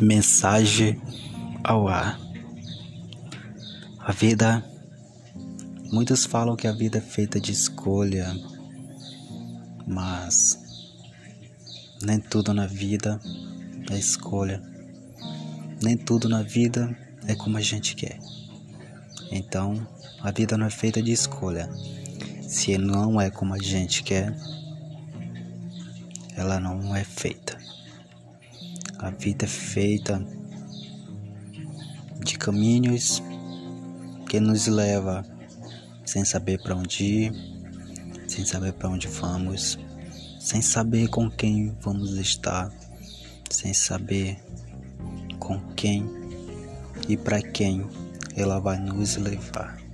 Mensagem ao ar. A vida. Muitos falam que a vida é feita de escolha, mas nem tudo na vida é escolha. Nem tudo na vida é como a gente quer. Então, a vida não é feita de escolha. Se não é como a gente quer, ela não é feita. A vida é feita de caminhos que nos leva sem saber para onde ir, sem saber para onde vamos, sem saber com quem vamos estar, sem saber com quem e para quem ela vai nos levar.